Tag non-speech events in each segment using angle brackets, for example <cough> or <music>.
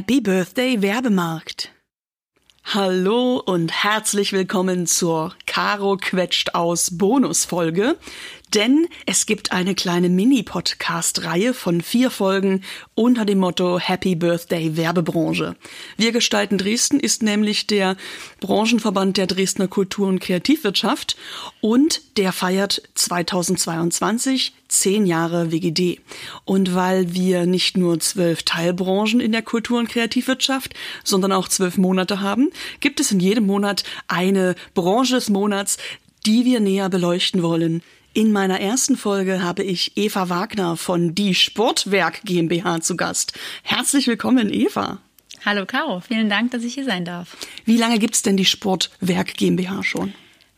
Happy Birthday Werbemarkt. Hallo und herzlich willkommen zur Caro quetscht aus Bonusfolge, denn es gibt eine kleine Mini-Podcast-Reihe von vier Folgen unter dem Motto Happy Birthday Werbebranche. Wir gestalten Dresden ist nämlich der Branchenverband der Dresdner Kultur- und Kreativwirtschaft und der feiert 2022 zehn Jahre WGD. Und weil wir nicht nur zwölf Teilbranchen in der Kultur- und Kreativwirtschaft, sondern auch zwölf Monate haben, gibt es in jedem Monat eine Branche des Monats, die wir näher beleuchten wollen. In meiner ersten Folge habe ich Eva Wagner von Die Sportwerk GmbH zu Gast. Herzlich willkommen, Eva. Hallo Caro, vielen Dank, dass ich hier sein darf. Wie lange gibt's denn die Sportwerk GmbH schon?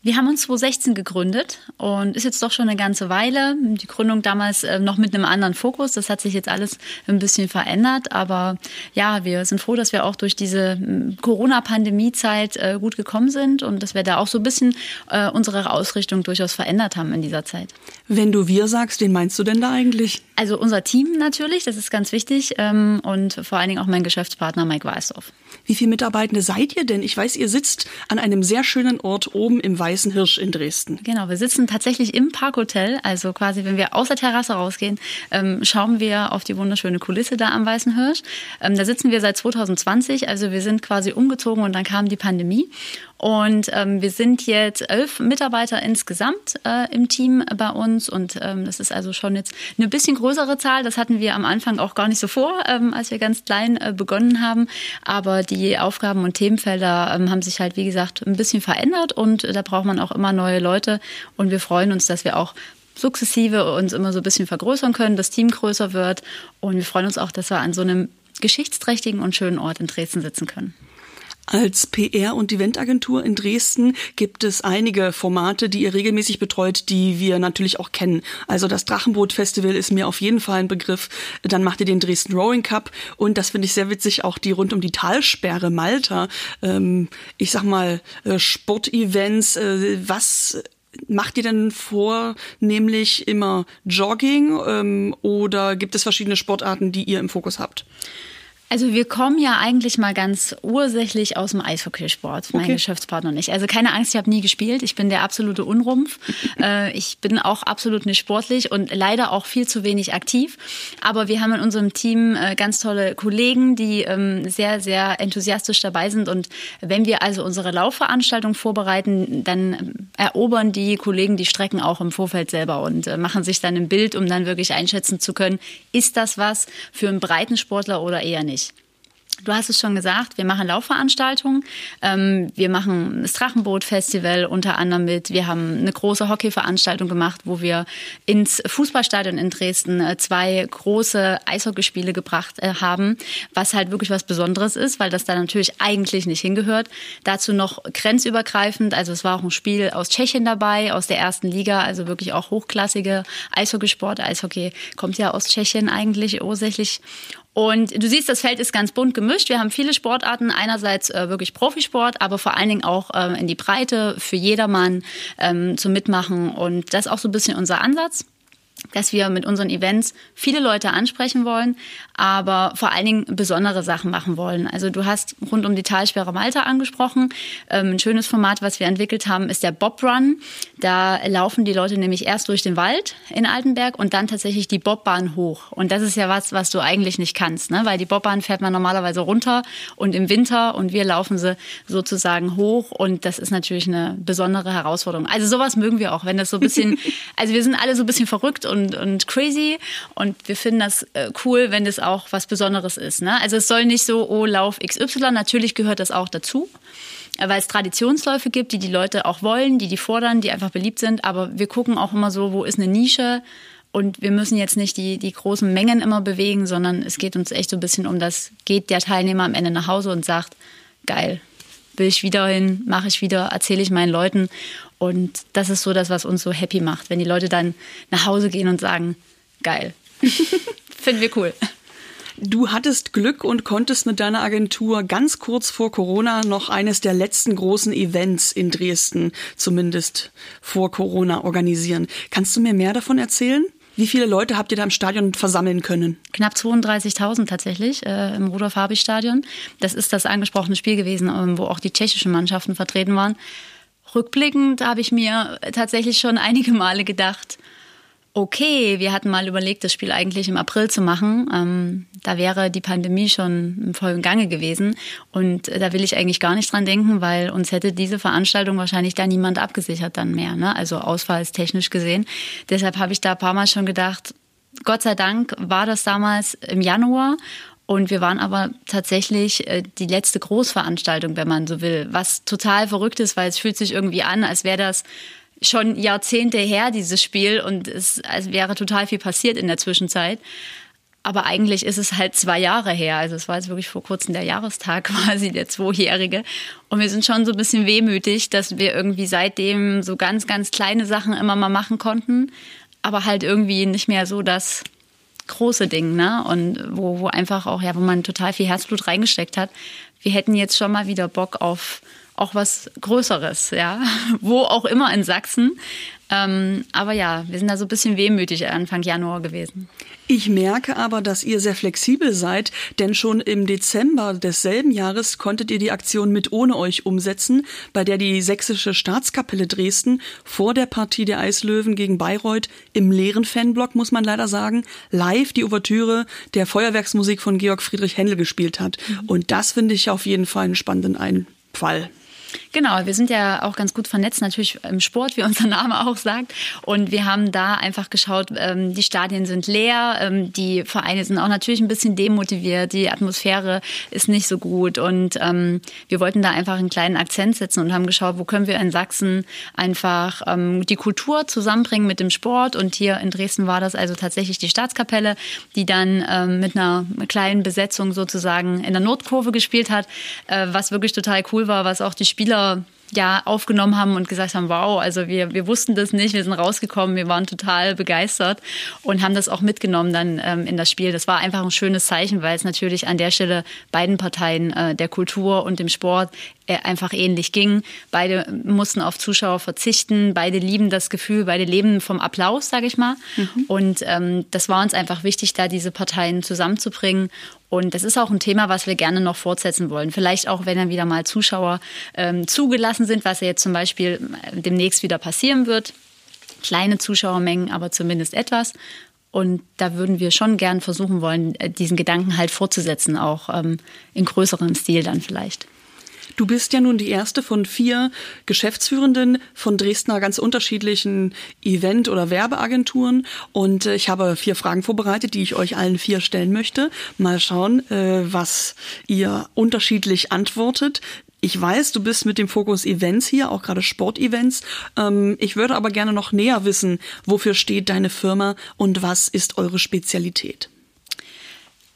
Wir haben uns 2016 gegründet und ist jetzt doch schon eine ganze Weile. Die Gründung damals äh, noch mit einem anderen Fokus. Das hat sich jetzt alles ein bisschen verändert. Aber ja, wir sind froh, dass wir auch durch diese Corona-Pandemie-Zeit äh, gut gekommen sind und dass wir da auch so ein bisschen äh, unsere Ausrichtung durchaus verändert haben in dieser Zeit. Wenn du wir sagst, wen meinst du denn da eigentlich? Also unser Team natürlich, das ist ganz wichtig. Ähm, und vor allen Dingen auch mein Geschäftspartner Mike Weißdorf. Wie viele Mitarbeitende seid ihr denn? Ich weiß, ihr sitzt an einem sehr schönen Ort oben im Weißen Hirsch in Dresden. Genau, wir sitzen tatsächlich im Parkhotel. Also quasi, wenn wir aus der Terrasse rausgehen, ähm, schauen wir auf die wunderschöne Kulisse da am Weißen Hirsch. Ähm, da sitzen wir seit 2020. Also wir sind quasi umgezogen und dann kam die Pandemie. Und ähm, wir sind jetzt elf Mitarbeiter insgesamt äh, im Team bei uns. Und ähm, das ist also schon jetzt eine bisschen größere Zahl. Das hatten wir am Anfang auch gar nicht so vor, ähm, als wir ganz klein äh, begonnen haben. Aber die Aufgaben und Themenfelder ähm, haben sich halt, wie gesagt, ein bisschen verändert. Und da braucht man auch immer neue Leute. Und wir freuen uns, dass wir auch sukzessive uns immer so ein bisschen vergrößern können, das Team größer wird. Und wir freuen uns auch, dass wir an so einem geschichtsträchtigen und schönen Ort in Dresden sitzen können. Als PR- und Eventagentur in Dresden gibt es einige Formate, die ihr regelmäßig betreut, die wir natürlich auch kennen. Also das Drachenboot-Festival ist mir auf jeden Fall ein Begriff. Dann macht ihr den Dresden Rowing Cup und das finde ich sehr witzig, auch die rund um die Talsperre Malta. Ähm, ich sag mal, äh, Sportevents, äh, was Macht ihr denn vornehmlich immer Jogging ähm, oder gibt es verschiedene Sportarten, die ihr im Fokus habt? Also wir kommen ja eigentlich mal ganz ursächlich aus dem Eishockeysport, mein okay. Geschäftspartner und ich. Also keine Angst, ich habe nie gespielt. Ich bin der absolute Unrumpf. <laughs> äh, ich bin auch absolut nicht sportlich und leider auch viel zu wenig aktiv. Aber wir haben in unserem Team äh, ganz tolle Kollegen, die ähm, sehr, sehr enthusiastisch dabei sind. Und wenn wir also unsere Laufveranstaltung vorbereiten, dann erobern die Kollegen die Strecken auch im Vorfeld selber und äh, machen sich dann ein Bild, um dann wirklich einschätzen zu können, ist das was für einen Breitensportler oder eher nicht. Du hast es schon gesagt, wir machen Laufveranstaltungen. Ähm, wir machen das Drachenboot-Festival unter anderem mit. Wir haben eine große Hockeyveranstaltung gemacht, wo wir ins Fußballstadion in Dresden äh, zwei große Eishockeyspiele gebracht äh, haben, was halt wirklich was Besonderes ist, weil das da natürlich eigentlich nicht hingehört. Dazu noch grenzübergreifend, also es war auch ein Spiel aus Tschechien dabei, aus der ersten Liga, also wirklich auch hochklassige Eishockeysport. Eishockey kommt ja aus Tschechien eigentlich ursächlich. Und du siehst, das Feld ist ganz bunt gemischt. Wir haben viele Sportarten, einerseits äh, wirklich Profisport, aber vor allen Dingen auch ähm, in die Breite für jedermann ähm, zum Mitmachen. Und das ist auch so ein bisschen unser Ansatz dass wir mit unseren Events viele Leute ansprechen wollen, aber vor allen Dingen besondere Sachen machen wollen. Also du hast rund um die Talsperre Malta angesprochen. Ähm, ein schönes Format, was wir entwickelt haben, ist der Bob Run. Da laufen die Leute nämlich erst durch den Wald in Altenberg und dann tatsächlich die Bobbahn hoch. Und das ist ja was, was du eigentlich nicht kannst, ne? weil die Bobbahn fährt man normalerweise runter und im Winter und wir laufen sie sozusagen hoch und das ist natürlich eine besondere Herausforderung. Also sowas mögen wir auch, wenn das so ein bisschen, <laughs> also wir sind alle so ein bisschen verrückt und, und crazy und wir finden das äh, cool, wenn das auch was Besonderes ist. Ne? Also es soll nicht so, oh, Lauf XY, natürlich gehört das auch dazu äh, weil es Traditionsläufe gibt, die die Leute auch wollen, die die fordern, die einfach beliebt sind. Aber wir gucken auch immer so, wo ist eine Nische? Und wir müssen jetzt nicht die, die großen Mengen immer bewegen, sondern es geht uns echt so ein bisschen um das, geht der Teilnehmer am Ende nach Hause und sagt, geil, will ich wieder hin, mache ich wieder, erzähle ich meinen Leuten. Und das ist so das, was uns so happy macht, wenn die Leute dann nach Hause gehen und sagen, geil. <laughs> Finden wir cool. Du hattest Glück und konntest mit deiner Agentur ganz kurz vor Corona noch eines der letzten großen Events in Dresden, zumindest vor Corona, organisieren. Kannst du mir mehr davon erzählen? Wie viele Leute habt ihr da im Stadion versammeln können? Knapp 32.000 tatsächlich äh, im Rudolf-Habich-Stadion. Das ist das angesprochene Spiel gewesen, ähm, wo auch die tschechischen Mannschaften vertreten waren. Rückblickend habe ich mir tatsächlich schon einige Male gedacht, okay, wir hatten mal überlegt, das Spiel eigentlich im April zu machen. Ähm, da wäre die Pandemie schon im vollen Gange gewesen. Und äh, da will ich eigentlich gar nicht dran denken, weil uns hätte diese Veranstaltung wahrscheinlich da niemand abgesichert dann mehr. Ne? Also ausfallstechnisch gesehen. Deshalb habe ich da ein paar Mal schon gedacht, Gott sei Dank war das damals im Januar. Und wir waren aber tatsächlich äh, die letzte Großveranstaltung, wenn man so will, was total verrückt ist, weil es fühlt sich irgendwie an, als wäre das schon Jahrzehnte her, dieses Spiel, und es, es wäre total viel passiert in der Zwischenzeit. Aber eigentlich ist es halt zwei Jahre her. Also es war jetzt wirklich vor kurzem der Jahrestag <laughs> quasi, der zweijährige. Und wir sind schon so ein bisschen wehmütig, dass wir irgendwie seitdem so ganz, ganz kleine Sachen immer mal machen konnten. Aber halt irgendwie nicht mehr so das große Ding, ne? Und wo, wo einfach auch, ja, wo man total viel Herzblut reingesteckt hat. Wir hätten jetzt schon mal wieder Bock auf auch was Größeres, ja, <laughs> wo auch immer in Sachsen. Ähm, aber ja, wir sind da so ein bisschen wehmütig Anfang Januar gewesen. Ich merke aber, dass ihr sehr flexibel seid, denn schon im Dezember desselben Jahres konntet ihr die Aktion mit ohne euch umsetzen, bei der die sächsische Staatskapelle Dresden vor der Partie der Eislöwen gegen Bayreuth im leeren Fanblock, muss man leider sagen, live die Ouvertüre der Feuerwerksmusik von Georg Friedrich Händel gespielt hat. Mhm. Und das finde ich auf jeden Fall einen spannenden Einfall. Genau, wir sind ja auch ganz gut vernetzt, natürlich im Sport, wie <laughs> unser Name auch sagt. Und wir haben da einfach geschaut, ähm, die Stadien sind leer, ähm, die Vereine sind auch natürlich ein bisschen demotiviert, die Atmosphäre ist nicht so gut. Und ähm, wir wollten da einfach einen kleinen Akzent setzen und haben geschaut, wo können wir in Sachsen einfach die Kultur zusammenbringen mit dem Sport. Und hier in Dresden war das also tatsächlich die Staatskapelle, die dann mit einer kleinen Besetzung sozusagen in der Nordkurve gespielt hat, äh, was wirklich total cool war, was auch die Spieler Spieler ja aufgenommen haben und gesagt haben, wow, also wir, wir wussten das nicht, wir sind rausgekommen, wir waren total begeistert und haben das auch mitgenommen dann ähm, in das Spiel. Das war einfach ein schönes Zeichen, weil es natürlich an der Stelle beiden Parteien äh, der Kultur und dem Sport äh, einfach ähnlich ging. Beide mussten auf Zuschauer verzichten, beide lieben das Gefühl, beide leben vom Applaus, sage ich mal. Mhm. Und ähm, das war uns einfach wichtig, da diese Parteien zusammenzubringen und das ist auch ein Thema, was wir gerne noch fortsetzen wollen. Vielleicht auch, wenn dann wieder mal Zuschauer ähm, zugelassen sind, was ja jetzt zum Beispiel äh, demnächst wieder passieren wird. Kleine Zuschauermengen, aber zumindest etwas. Und da würden wir schon gern versuchen wollen, äh, diesen Gedanken halt fortzusetzen, auch ähm, in größerem Stil dann vielleicht. Du bist ja nun die erste von vier Geschäftsführenden von Dresdner ganz unterschiedlichen Event- oder Werbeagenturen. Und äh, ich habe vier Fragen vorbereitet, die ich euch allen vier stellen möchte. Mal schauen, äh, was ihr unterschiedlich antwortet. Ich weiß, du bist mit dem Fokus Events hier, auch gerade Sportevents. Ähm, ich würde aber gerne noch näher wissen, wofür steht deine Firma und was ist eure Spezialität?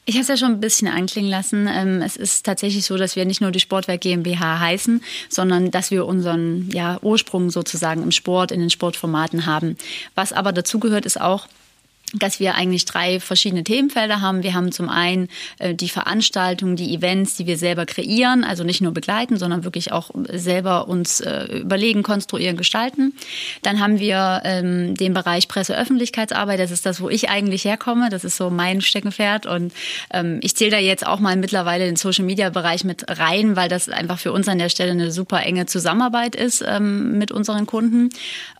Ich habe es ja schon ein bisschen anklingen lassen. Ähm, es ist tatsächlich so, dass wir nicht nur die Sportwerk GmbH heißen, sondern dass wir unseren ja, Ursprung sozusagen im Sport, in den Sportformaten haben. Was aber dazugehört, ist auch, dass wir eigentlich drei verschiedene Themenfelder haben. Wir haben zum einen äh, die Veranstaltungen, die Events, die wir selber kreieren, also nicht nur begleiten, sondern wirklich auch selber uns äh, überlegen, konstruieren, gestalten. Dann haben wir ähm, den Bereich Presseöffentlichkeitsarbeit. Das ist das, wo ich eigentlich herkomme. Das ist so mein Steckenpferd und ähm, ich zähle da jetzt auch mal mittlerweile den Social Media Bereich mit rein, weil das einfach für uns an der Stelle eine super enge Zusammenarbeit ist ähm, mit unseren Kunden.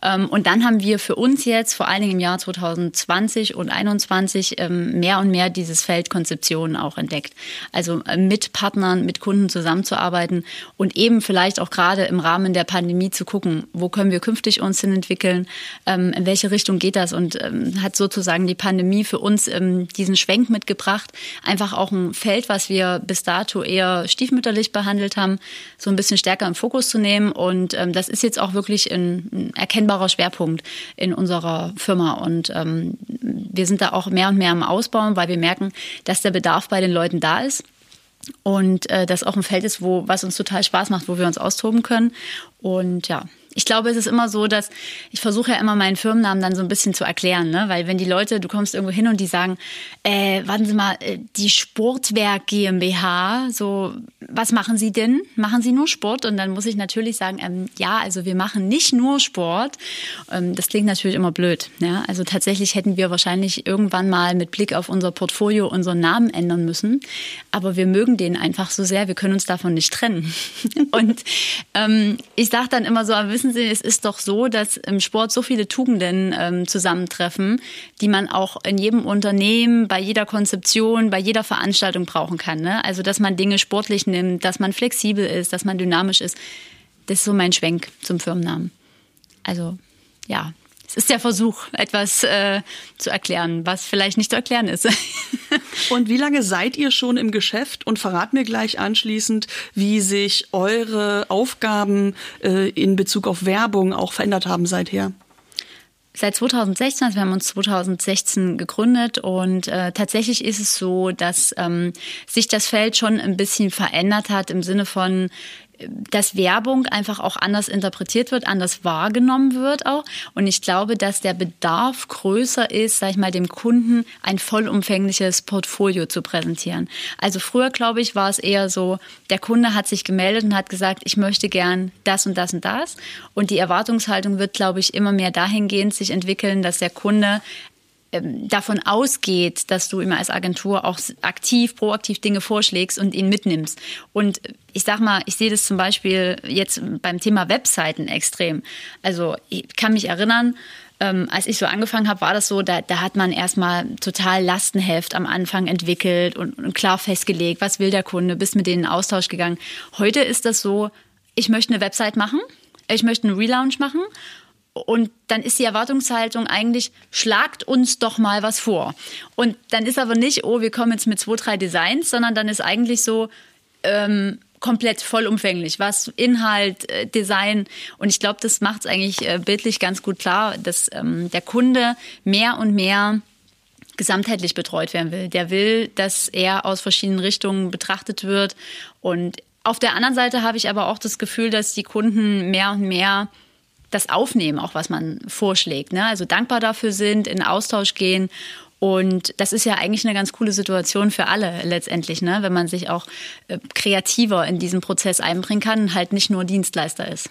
Ähm, und dann haben wir für uns jetzt vor allen Dingen im Jahr 2020 20 und 21 ähm, mehr und mehr dieses Feld Konzeption auch entdeckt. Also äh, mit Partnern, mit Kunden zusammenzuarbeiten und eben vielleicht auch gerade im Rahmen der Pandemie zu gucken, wo können wir künftig uns hin entwickeln, ähm, in welche Richtung geht das und ähm, hat sozusagen die Pandemie für uns diesen Schwenk mitgebracht. Einfach auch ein Feld, was wir bis dato eher stiefmütterlich behandelt haben, so ein bisschen stärker im Fokus zu nehmen und das ist jetzt auch wirklich ein, ein erkennbarer Schwerpunkt in unserer Firma und wir sind da auch mehr und mehr am Ausbauen, weil wir merken, dass der Bedarf bei den Leuten da ist und äh, das auch ein Feld ist, wo was uns total Spaß macht, wo wir uns austoben können. Und ja, ich glaube, es ist immer so, dass ich versuche ja immer meinen Firmennamen dann so ein bisschen zu erklären, ne? weil wenn die Leute, du kommst irgendwo hin und die sagen, äh, warten Sie mal, äh, die Sportwerk GmbH, so, was machen Sie denn? Machen Sie nur Sport? Und dann muss ich natürlich sagen, ähm, ja, also wir machen nicht nur Sport. Ähm, das klingt natürlich immer blöd. Ja? Also tatsächlich hätten wir wahrscheinlich irgendwann mal mit Blick auf unser Portfolio unseren Namen ändern müssen. Aber wir mögen den einfach so sehr, wir können uns davon nicht trennen. <laughs> und ähm, ich sage dann immer so, wissen wissen Sie, es ist doch so, dass im Sport so viele Tugenden ähm, zusammentreffen, die man auch in jedem Unternehmen, bei jeder Konzeption, bei jeder Veranstaltung brauchen kann. Ne? Also, dass man Dinge sportlich nimmt, dass man flexibel ist, dass man dynamisch ist. Das ist so mein Schwenk zum Firmennamen. Also, ja, es ist der Versuch, etwas äh, zu erklären, was vielleicht nicht zu erklären ist. <laughs> und wie lange seid ihr schon im Geschäft? Und verrat mir gleich anschließend, wie sich eure Aufgaben äh, in Bezug auf Werbung auch verändert haben seither. Seit 2016, also wir haben uns 2016 gegründet und äh, tatsächlich ist es so, dass ähm, sich das Feld schon ein bisschen verändert hat im Sinne von, dass Werbung einfach auch anders interpretiert wird, anders wahrgenommen wird auch. Und ich glaube, dass der Bedarf größer ist, sag ich mal, dem Kunden ein vollumfängliches Portfolio zu präsentieren. Also früher, glaube ich, war es eher so, der Kunde hat sich gemeldet und hat gesagt, ich möchte gern das und das und das. Und die Erwartungshaltung wird, glaube ich, immer mehr dahingehend sich entwickeln, dass der Kunde davon ausgeht, dass du immer als Agentur auch aktiv, proaktiv Dinge vorschlägst und ihn mitnimmst. Und ich sag mal, ich sehe das zum Beispiel jetzt beim Thema Webseiten extrem. Also ich kann mich erinnern, ähm, als ich so angefangen habe, war das so, da, da hat man erstmal total Lastenheft am Anfang entwickelt und, und klar festgelegt, was will der Kunde, bist mit denen in Austausch gegangen. Heute ist das so, ich möchte eine Website machen, ich möchte einen Relaunch machen und dann ist die Erwartungshaltung eigentlich, schlagt uns doch mal was vor. Und dann ist aber nicht, oh, wir kommen jetzt mit zwei, drei Designs, sondern dann ist eigentlich so, ähm, komplett vollumfänglich, was Inhalt, äh, Design und ich glaube, das macht es eigentlich äh, bildlich ganz gut klar, dass ähm, der Kunde mehr und mehr gesamtheitlich betreut werden will. Der will, dass er aus verschiedenen Richtungen betrachtet wird und auf der anderen Seite habe ich aber auch das Gefühl, dass die Kunden mehr und mehr das aufnehmen, auch was man vorschlägt. Ne? Also dankbar dafür sind, in Austausch gehen. Und das ist ja eigentlich eine ganz coole Situation für alle letztendlich, ne? wenn man sich auch äh, kreativer in diesen Prozess einbringen kann und halt nicht nur Dienstleister ist.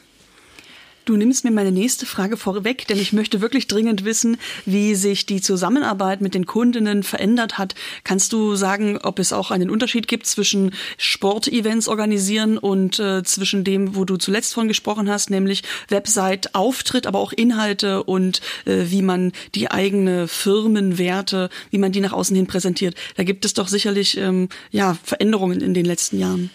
Du nimmst mir meine nächste Frage vorweg, denn ich möchte wirklich dringend wissen, wie sich die Zusammenarbeit mit den Kundinnen verändert hat. Kannst du sagen, ob es auch einen Unterschied gibt zwischen Sportevents organisieren und äh, zwischen dem, wo du zuletzt von gesprochen hast, nämlich Website, Auftritt, aber auch Inhalte und äh, wie man die eigene Firmenwerte, wie man die nach außen hin präsentiert. Da gibt es doch sicherlich ähm, ja Veränderungen in den letzten Jahren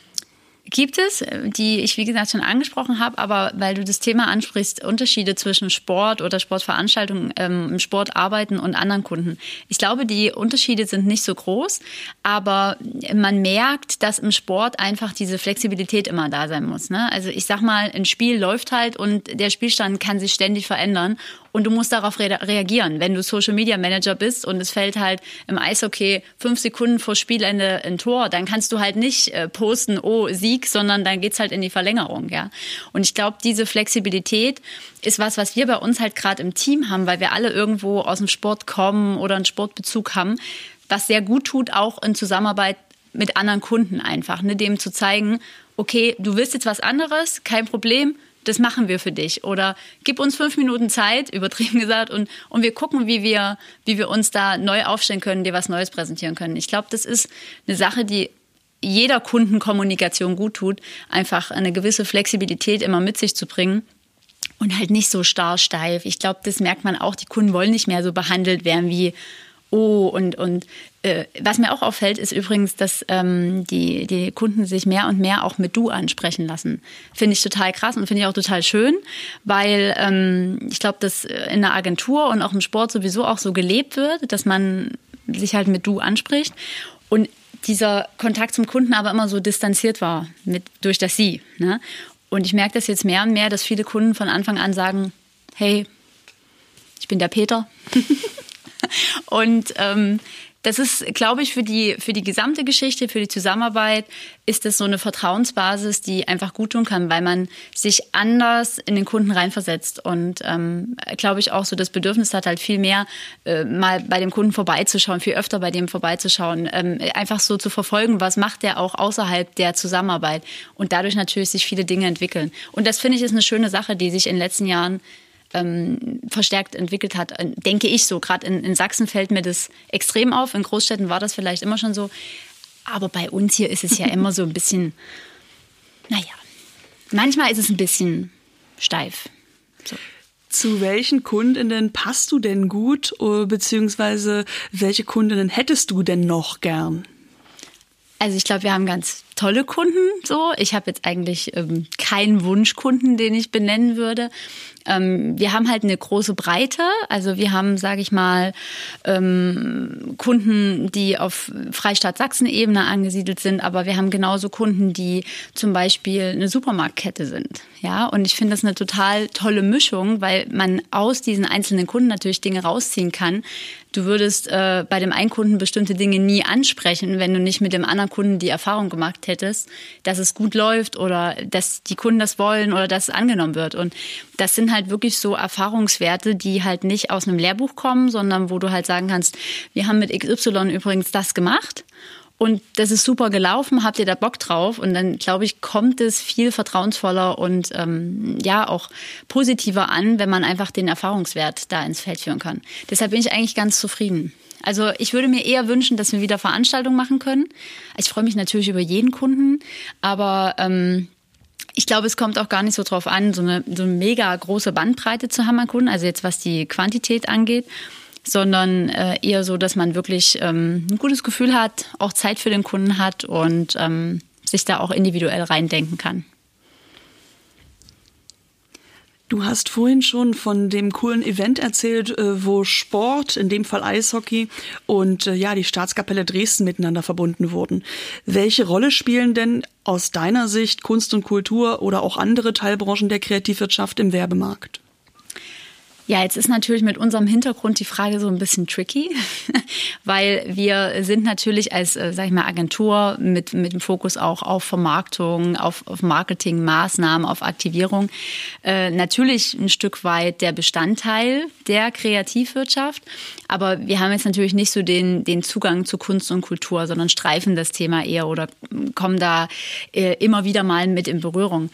gibt es, die ich wie gesagt schon angesprochen habe, aber weil du das Thema ansprichst, Unterschiede zwischen Sport oder Sportveranstaltungen, ähm, im Sport arbeiten und anderen Kunden. Ich glaube, die Unterschiede sind nicht so groß, aber man merkt, dass im Sport einfach diese Flexibilität immer da sein muss. Ne? Also ich sag mal, ein Spiel läuft halt und der Spielstand kann sich ständig verändern und du musst darauf re reagieren. Wenn du Social Media Manager bist und es fällt halt im Eishockey fünf Sekunden vor Spielende ein Tor, dann kannst du halt nicht äh, posten, oh, Sieg, sondern dann geht's halt in die Verlängerung, ja. Und ich glaube, diese Flexibilität ist was, was wir bei uns halt gerade im Team haben, weil wir alle irgendwo aus dem Sport kommen oder einen Sportbezug haben, was sehr gut tut, auch in Zusammenarbeit mit anderen Kunden einfach, ne, dem zu zeigen, okay, du willst jetzt was anderes, kein Problem, das machen wir für dich. Oder gib uns fünf Minuten Zeit, <laughs> übertrieben gesagt, und, und wir gucken, wie wir, wie wir uns da neu aufstellen können, dir was Neues präsentieren können. Ich glaube, das ist eine Sache, die jeder Kundenkommunikation gut tut, einfach eine gewisse Flexibilität immer mit sich zu bringen und halt nicht so starr steif. Ich glaube, das merkt man auch. Die Kunden wollen nicht mehr so behandelt werden wie oh und, und äh, was mir auch auffällt, ist übrigens, dass ähm, die, die Kunden sich mehr und mehr auch mit Du ansprechen lassen. Finde ich total krass und finde ich auch total schön, weil ähm, ich glaube, dass in der Agentur und auch im Sport sowieso auch so gelebt wird, dass man sich halt mit Du anspricht. Und dieser Kontakt zum Kunden aber immer so distanziert war mit, durch das Sie. Ne? Und ich merke das jetzt mehr und mehr, dass viele Kunden von Anfang an sagen, hey, ich bin der Peter. <laughs> <laughs> Und ähm, das ist, glaube ich, für die, für die gesamte Geschichte, für die Zusammenarbeit, ist das so eine Vertrauensbasis, die einfach gut tun kann, weil man sich anders in den Kunden reinversetzt und, ähm, glaube ich, auch so das Bedürfnis hat, halt viel mehr äh, mal bei dem Kunden vorbeizuschauen, viel öfter bei dem vorbeizuschauen, ähm, einfach so zu verfolgen, was macht der auch außerhalb der Zusammenarbeit und dadurch natürlich sich viele Dinge entwickeln. Und das finde ich ist eine schöne Sache, die sich in den letzten Jahren ähm, verstärkt entwickelt hat, äh, denke ich so. Gerade in, in Sachsen fällt mir das extrem auf. In Großstädten war das vielleicht immer schon so. Aber bei uns hier ist es ja <laughs> immer so ein bisschen, naja, manchmal ist es ein bisschen steif. So. Zu welchen Kundinnen passt du denn gut, äh, beziehungsweise welche Kundinnen hättest du denn noch gern? Also ich glaube, wir haben ganz tolle Kunden so. Ich habe jetzt eigentlich ähm, keinen Wunschkunden, den ich benennen würde. Ähm, wir haben halt eine große Breite. Also wir haben, sage ich mal, ähm, Kunden, die auf Freistaat Sachsen-Ebene angesiedelt sind, aber wir haben genauso Kunden, die zum Beispiel eine Supermarktkette sind. Ja, und ich finde das eine total tolle Mischung, weil man aus diesen einzelnen Kunden natürlich Dinge rausziehen kann. Du würdest äh, bei dem einen Kunden bestimmte Dinge nie ansprechen, wenn du nicht mit dem anderen Kunden die Erfahrung gemacht hättest, dass es gut läuft oder dass die Kunden das wollen oder dass es angenommen wird. Und das sind halt wirklich so Erfahrungswerte, die halt nicht aus einem Lehrbuch kommen, sondern wo du halt sagen kannst, wir haben mit XY übrigens das gemacht. Und das ist super gelaufen, habt ihr da Bock drauf? Und dann, glaube ich, kommt es viel vertrauensvoller und ähm, ja auch positiver an, wenn man einfach den Erfahrungswert da ins Feld führen kann. Deshalb bin ich eigentlich ganz zufrieden. Also ich würde mir eher wünschen, dass wir wieder Veranstaltungen machen können. Ich freue mich natürlich über jeden Kunden, aber ähm, ich glaube, es kommt auch gar nicht so drauf an, so eine, so eine mega große Bandbreite zu haben Kunden, also jetzt was die Quantität angeht, sondern äh, eher so, dass man wirklich ähm, ein gutes Gefühl hat, auch Zeit für den Kunden hat und ähm, sich da auch individuell reindenken kann. Du hast vorhin schon von dem coolen Event erzählt, äh, wo Sport, in dem Fall Eishockey und äh, ja, die Staatskapelle Dresden miteinander verbunden wurden. Welche Rolle spielen denn aus deiner Sicht Kunst und Kultur oder auch andere Teilbranchen der Kreativwirtschaft im Werbemarkt? Ja, jetzt ist natürlich mit unserem Hintergrund die Frage so ein bisschen tricky, <laughs> weil wir sind natürlich als, äh, sag ich mal, Agentur mit, mit dem Fokus auch auf Vermarktung, auf, auf Marketingmaßnahmen, auf Aktivierung, äh, natürlich ein Stück weit der Bestandteil der Kreativwirtschaft. Aber wir haben jetzt natürlich nicht so den, den Zugang zu Kunst und Kultur, sondern streifen das Thema eher oder kommen da äh, immer wieder mal mit in Berührung.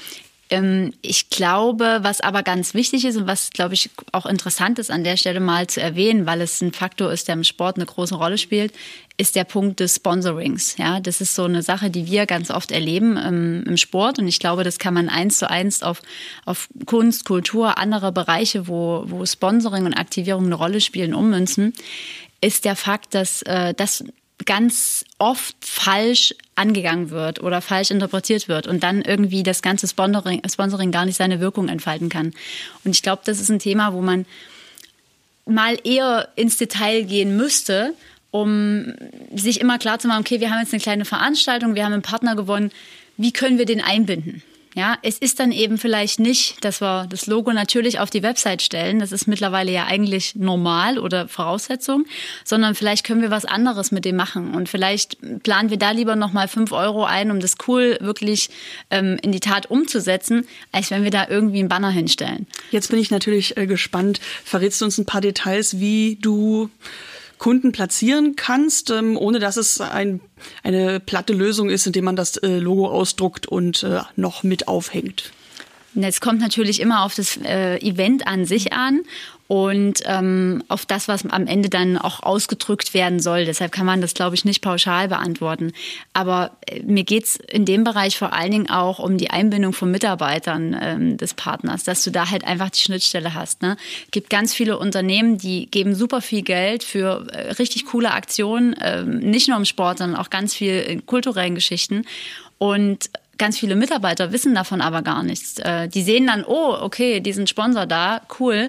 Ähm, ich glaube, was aber ganz wichtig ist und was, glaube ich, auch interessant ist an der Stelle mal zu erwähnen, weil es ein Faktor ist, der im Sport eine große Rolle spielt, ist der Punkt des Sponsorings. Ja, das ist so eine Sache, die wir ganz oft erleben im, im Sport und ich glaube, das kann man eins zu eins auf, auf Kunst, Kultur, andere Bereiche, wo, wo Sponsoring und Aktivierung eine Rolle spielen, ummünzen ist der Fakt, dass äh, das ganz oft falsch angegangen wird oder falsch interpretiert wird und dann irgendwie das ganze Sponsoring, Sponsoring gar nicht seine Wirkung entfalten kann. Und ich glaube, das ist ein Thema, wo man mal eher ins Detail gehen müsste, um sich immer klar zu machen, okay, wir haben jetzt eine kleine Veranstaltung, wir haben einen Partner gewonnen, wie können wir den einbinden? Ja, es ist dann eben vielleicht nicht, dass wir das Logo natürlich auf die Website stellen. Das ist mittlerweile ja eigentlich normal oder Voraussetzung, sondern vielleicht können wir was anderes mit dem machen und vielleicht planen wir da lieber noch mal fünf Euro ein, um das cool wirklich ähm, in die Tat umzusetzen, als wenn wir da irgendwie einen Banner hinstellen. Jetzt bin ich natürlich äh, gespannt. Verrätst du uns ein paar Details, wie du Kunden platzieren kannst, ähm, ohne dass es ein, eine platte Lösung ist, indem man das äh, Logo ausdruckt und äh, noch mit aufhängt. Es kommt natürlich immer auf das äh, Event an sich an und ähm, auf das, was am Ende dann auch ausgedrückt werden soll. Deshalb kann man das, glaube ich, nicht pauschal beantworten. Aber äh, mir geht's in dem Bereich vor allen Dingen auch um die Einbindung von Mitarbeitern ähm, des Partners, dass du da halt einfach die Schnittstelle hast. Ne? Es gibt ganz viele Unternehmen, die geben super viel Geld für äh, richtig coole Aktionen, äh, nicht nur im Sport, sondern auch ganz viel in kulturellen Geschichten. Und ganz viele Mitarbeiter wissen davon aber gar nichts. Äh, die sehen dann, oh, okay, diesen Sponsor da, cool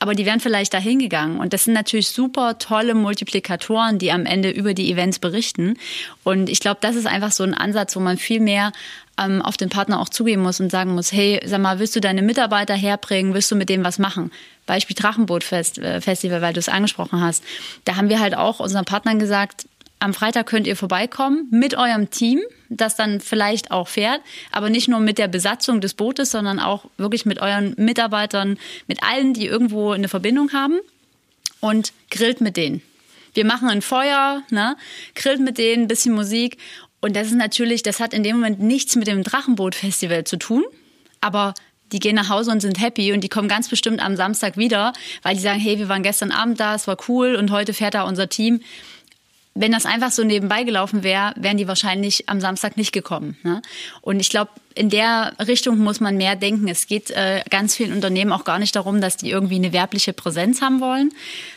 aber die wären vielleicht da hingegangen. Und das sind natürlich super tolle Multiplikatoren, die am Ende über die Events berichten. Und ich glaube, das ist einfach so ein Ansatz, wo man viel mehr ähm, auf den Partner auch zugehen muss und sagen muss, hey, sag mal, willst du deine Mitarbeiter herbringen? Willst du mit dem was machen? Beispiel Drachenboot-Festival, äh, weil du es angesprochen hast. Da haben wir halt auch unseren Partnern gesagt, am Freitag könnt ihr vorbeikommen mit eurem Team, das dann vielleicht auch fährt, aber nicht nur mit der Besatzung des Bootes, sondern auch wirklich mit euren Mitarbeitern, mit allen, die irgendwo eine Verbindung haben und grillt mit denen. Wir machen ein Feuer, ne, grillt mit denen, ein bisschen Musik und das ist natürlich, das hat in dem Moment nichts mit dem Drachenboot-Festival zu tun, aber die gehen nach Hause und sind happy und die kommen ganz bestimmt am Samstag wieder, weil die sagen, hey, wir waren gestern Abend da, es war cool und heute fährt da unser Team wenn das einfach so nebenbei gelaufen wäre, wären die wahrscheinlich am Samstag nicht gekommen. Ne? Und ich glaube, in der Richtung muss man mehr denken. Es geht äh, ganz vielen Unternehmen auch gar nicht darum, dass die irgendwie eine werbliche Präsenz haben wollen,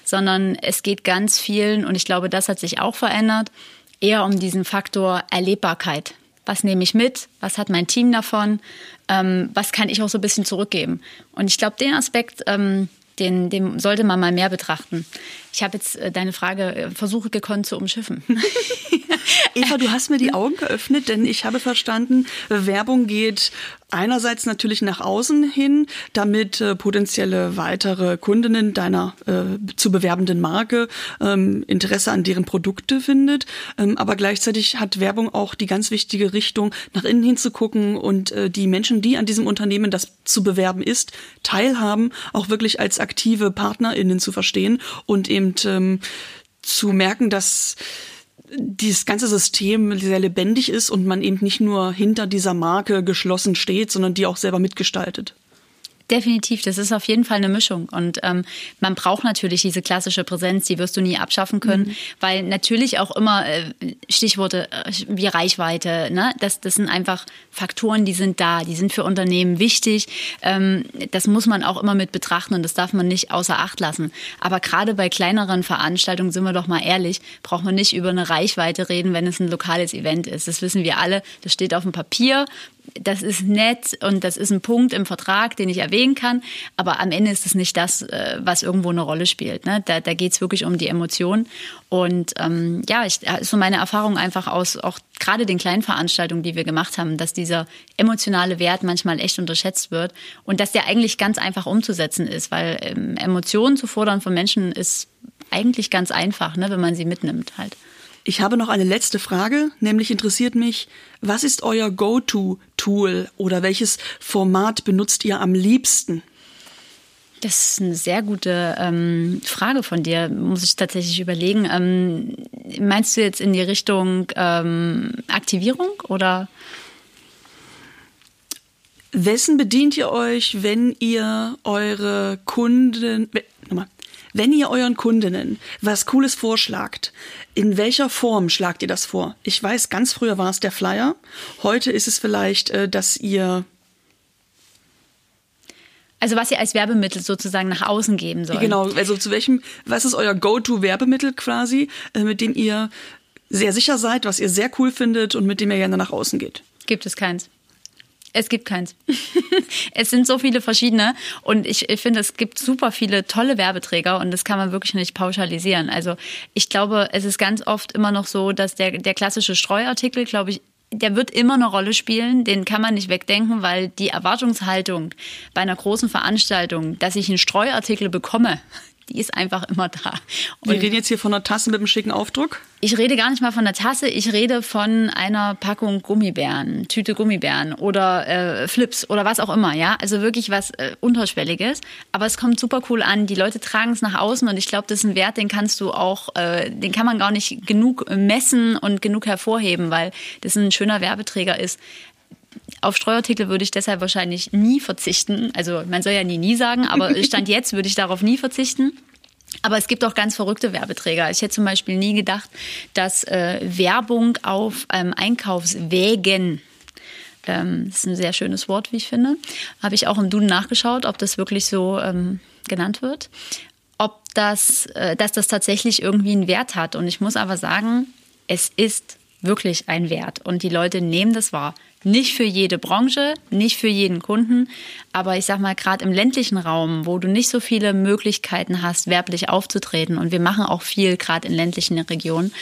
sondern es geht ganz vielen, und ich glaube, das hat sich auch verändert, eher um diesen Faktor Erlebbarkeit. Was nehme ich mit? Was hat mein Team davon? Ähm, was kann ich auch so ein bisschen zurückgeben? Und ich glaube, den Aspekt, ähm, den, den sollte man mal mehr betrachten. Ich habe jetzt äh, deine Frage äh, versuche gekonnt zu umschiffen. <laughs> Eva, du hast mir die Augen geöffnet, denn ich habe verstanden, Werbung geht einerseits natürlich nach außen hin, damit äh, potenzielle weitere Kundinnen deiner äh, zu bewerbenden Marke ähm, Interesse an deren Produkte findet. Ähm, aber gleichzeitig hat Werbung auch die ganz wichtige Richtung, nach innen hinzugucken und äh, die Menschen, die an diesem Unternehmen das zu bewerben ist, teilhaben, auch wirklich als aktive PartnerInnen zu verstehen und eben eben ähm, zu merken, dass dieses ganze System sehr lebendig ist und man eben nicht nur hinter dieser Marke geschlossen steht, sondern die auch selber mitgestaltet. Definitiv, das ist auf jeden Fall eine Mischung. Und ähm, man braucht natürlich diese klassische Präsenz, die wirst du nie abschaffen können, mhm. weil natürlich auch immer äh, Stichworte äh, wie Reichweite, ne? das, das sind einfach Faktoren, die sind da, die sind für Unternehmen wichtig. Ähm, das muss man auch immer mit betrachten und das darf man nicht außer Acht lassen. Aber gerade bei kleineren Veranstaltungen, sind wir doch mal ehrlich, braucht man nicht über eine Reichweite reden, wenn es ein lokales Event ist. Das wissen wir alle, das steht auf dem Papier das ist nett und das ist ein Punkt im Vertrag, den ich erwähnen kann, aber am Ende ist es nicht das, äh, was irgendwo eine Rolle spielt. Ne? Da, da geht es wirklich um die Emotion. Und ähm, ja, ich, ist so meine Erfahrung einfach aus auch gerade den kleinen Veranstaltungen, die wir gemacht haben, dass dieser emotionale Wert manchmal echt unterschätzt wird und dass der eigentlich ganz einfach umzusetzen ist, weil ähm, Emotionen zu fordern von Menschen ist eigentlich ganz einfach, ne, wenn man sie mitnimmt halt. Ich habe noch eine letzte Frage, nämlich interessiert mich, was ist euer Go-To-Tool oder welches Format benutzt ihr am liebsten? Das ist eine sehr gute ähm, Frage von dir, muss ich tatsächlich überlegen. Ähm, meinst du jetzt in die Richtung ähm, Aktivierung oder? Wessen bedient ihr euch, wenn ihr eure Kunden, wenn ihr euren Kundinnen was Cooles vorschlagt, in welcher Form schlagt ihr das vor? Ich weiß, ganz früher war es der Flyer. Heute ist es vielleicht, äh, dass ihr also was ihr als Werbemittel sozusagen nach außen geben sollt. Genau, also zu welchem, was ist euer Go-To-Werbemittel quasi, äh, mit dem ihr sehr sicher seid, was ihr sehr cool findet und mit dem ihr gerne nach außen geht? Gibt es keins. Es gibt keins. <laughs> es sind so viele verschiedene und ich, ich finde, es gibt super viele tolle Werbeträger und das kann man wirklich nicht pauschalisieren. Also ich glaube, es ist ganz oft immer noch so, dass der, der klassische Streuartikel, glaube ich, der wird immer eine Rolle spielen, den kann man nicht wegdenken, weil die Erwartungshaltung bei einer großen Veranstaltung, dass ich einen Streuartikel bekomme, die ist einfach immer da. Und Wir reden jetzt hier von einer Tasse mit einem schicken Aufdruck? Ich rede gar nicht mal von der Tasse, ich rede von einer Packung Gummibären, Tüte Gummibären oder äh, Flips oder was auch immer, ja. Also wirklich was äh, Unterschwelliges. Aber es kommt super cool an. Die Leute tragen es nach außen und ich glaube, das ist ein Wert, den kannst du auch, äh, den kann man gar nicht genug messen und genug hervorheben, weil das ein schöner Werbeträger ist. Auf Streuartikel würde ich deshalb wahrscheinlich nie verzichten. Also man soll ja nie nie sagen, aber <laughs> Stand jetzt würde ich darauf nie verzichten. Aber es gibt auch ganz verrückte Werbeträger. Ich hätte zum Beispiel nie gedacht, dass äh, Werbung auf ähm, Einkaufswägen ähm, das ist ein sehr schönes Wort, wie ich finde. Habe ich auch im Duden nachgeschaut, ob das wirklich so ähm, genannt wird. Ob das, äh, dass das tatsächlich irgendwie einen Wert hat. Und ich muss aber sagen, es ist wirklich ein Wert und die Leute nehmen das wahr. Nicht für jede Branche, nicht für jeden Kunden, aber ich sag mal, gerade im ländlichen Raum, wo du nicht so viele Möglichkeiten hast, werblich aufzutreten und wir machen auch viel gerade in ländlichen Regionen,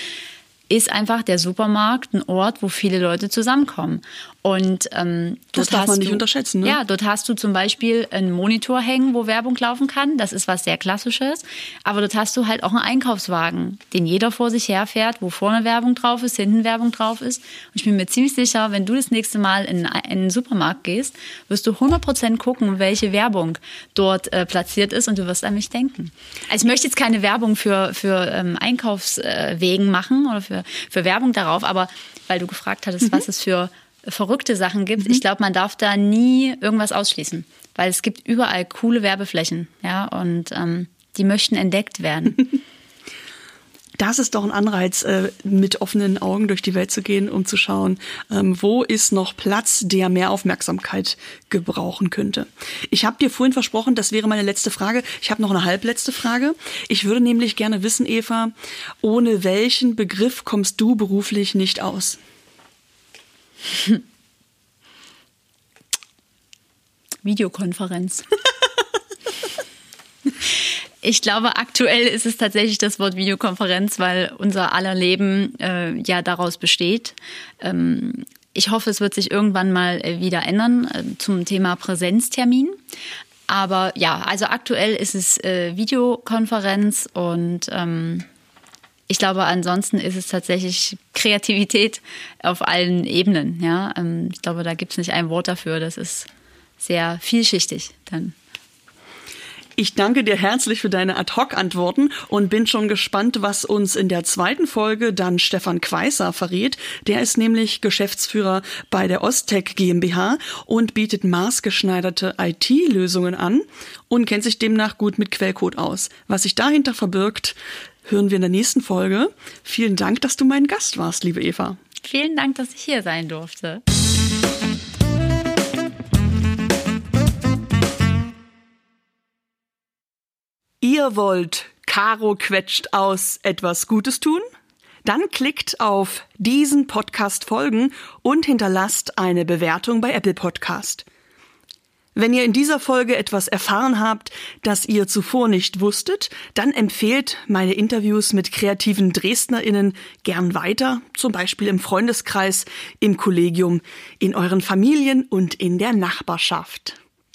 ist einfach der Supermarkt ein Ort, wo viele Leute zusammenkommen. Und ähm, das darf man nicht du, unterschätzen. Ne? Ja, dort hast du zum Beispiel einen Monitor hängen, wo Werbung laufen kann. Das ist was sehr Klassisches. Aber dort hast du halt auch einen Einkaufswagen, den jeder vor sich herfährt, wo vorne Werbung drauf ist, hinten Werbung drauf ist. Und ich bin mir ziemlich sicher, wenn du das nächste Mal in, in einen Supermarkt gehst, wirst du 100% gucken, welche Werbung dort äh, platziert ist und du wirst an mich denken. Also ich möchte jetzt keine Werbung für, für ähm, Einkaufswegen machen oder für, für Werbung darauf, aber weil du gefragt hattest, mhm. was es für verrückte Sachen gibt. Mhm. Ich glaube, man darf da nie irgendwas ausschließen, weil es gibt überall coole Werbeflächen, ja, und ähm, die möchten entdeckt werden. <laughs> Das ist doch ein Anreiz, äh, mit offenen Augen durch die Welt zu gehen, um zu schauen, ähm, wo ist noch Platz, der mehr Aufmerksamkeit gebrauchen könnte. Ich habe dir vorhin versprochen, das wäre meine letzte Frage. Ich habe noch eine halbletzte Frage. Ich würde nämlich gerne wissen, Eva, ohne welchen Begriff kommst du beruflich nicht aus? Videokonferenz. <laughs> Ich glaube, aktuell ist es tatsächlich das Wort Videokonferenz, weil unser aller Leben äh, ja daraus besteht. Ähm, ich hoffe, es wird sich irgendwann mal äh, wieder ändern äh, zum Thema Präsenztermin. Aber ja, also aktuell ist es äh, Videokonferenz und ähm, ich glaube, ansonsten ist es tatsächlich Kreativität auf allen Ebenen. Ja, ähm, ich glaube, da gibt es nicht ein Wort dafür. Das ist sehr vielschichtig dann. Ich danke dir herzlich für deine Ad-Hoc-Antworten und bin schon gespannt, was uns in der zweiten Folge dann Stefan Queißer verrät. Der ist nämlich Geschäftsführer bei der Ostec GmbH und bietet maßgeschneiderte IT-Lösungen an und kennt sich demnach gut mit Quellcode aus. Was sich dahinter verbirgt, hören wir in der nächsten Folge. Vielen Dank, dass du mein Gast warst, liebe Eva. Vielen Dank, dass ich hier sein durfte. Ihr wollt Caro quetscht aus etwas Gutes tun? Dann klickt auf diesen Podcast folgen und hinterlasst eine Bewertung bei Apple Podcast. Wenn ihr in dieser Folge etwas erfahren habt, das ihr zuvor nicht wusstet, dann empfehlt meine Interviews mit kreativen DresdnerInnen gern weiter, zum Beispiel im Freundeskreis, im Kollegium, in euren Familien und in der Nachbarschaft.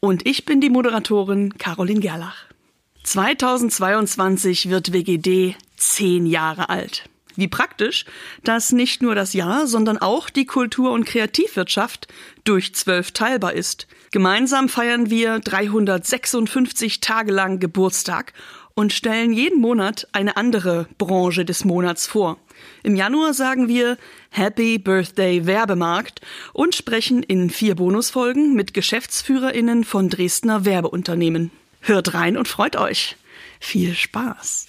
Und ich bin die Moderatorin Caroline Gerlach. 2022 wird WGD zehn Jahre alt. Wie praktisch, dass nicht nur das Jahr, sondern auch die Kultur- und Kreativwirtschaft durch zwölf teilbar ist. Gemeinsam feiern wir 356 Tage lang Geburtstag und stellen jeden Monat eine andere Branche des Monats vor. Im Januar sagen wir Happy Birthday Werbemarkt und sprechen in vier Bonusfolgen mit GeschäftsführerInnen von Dresdner Werbeunternehmen. Hört rein und freut euch. Viel Spaß!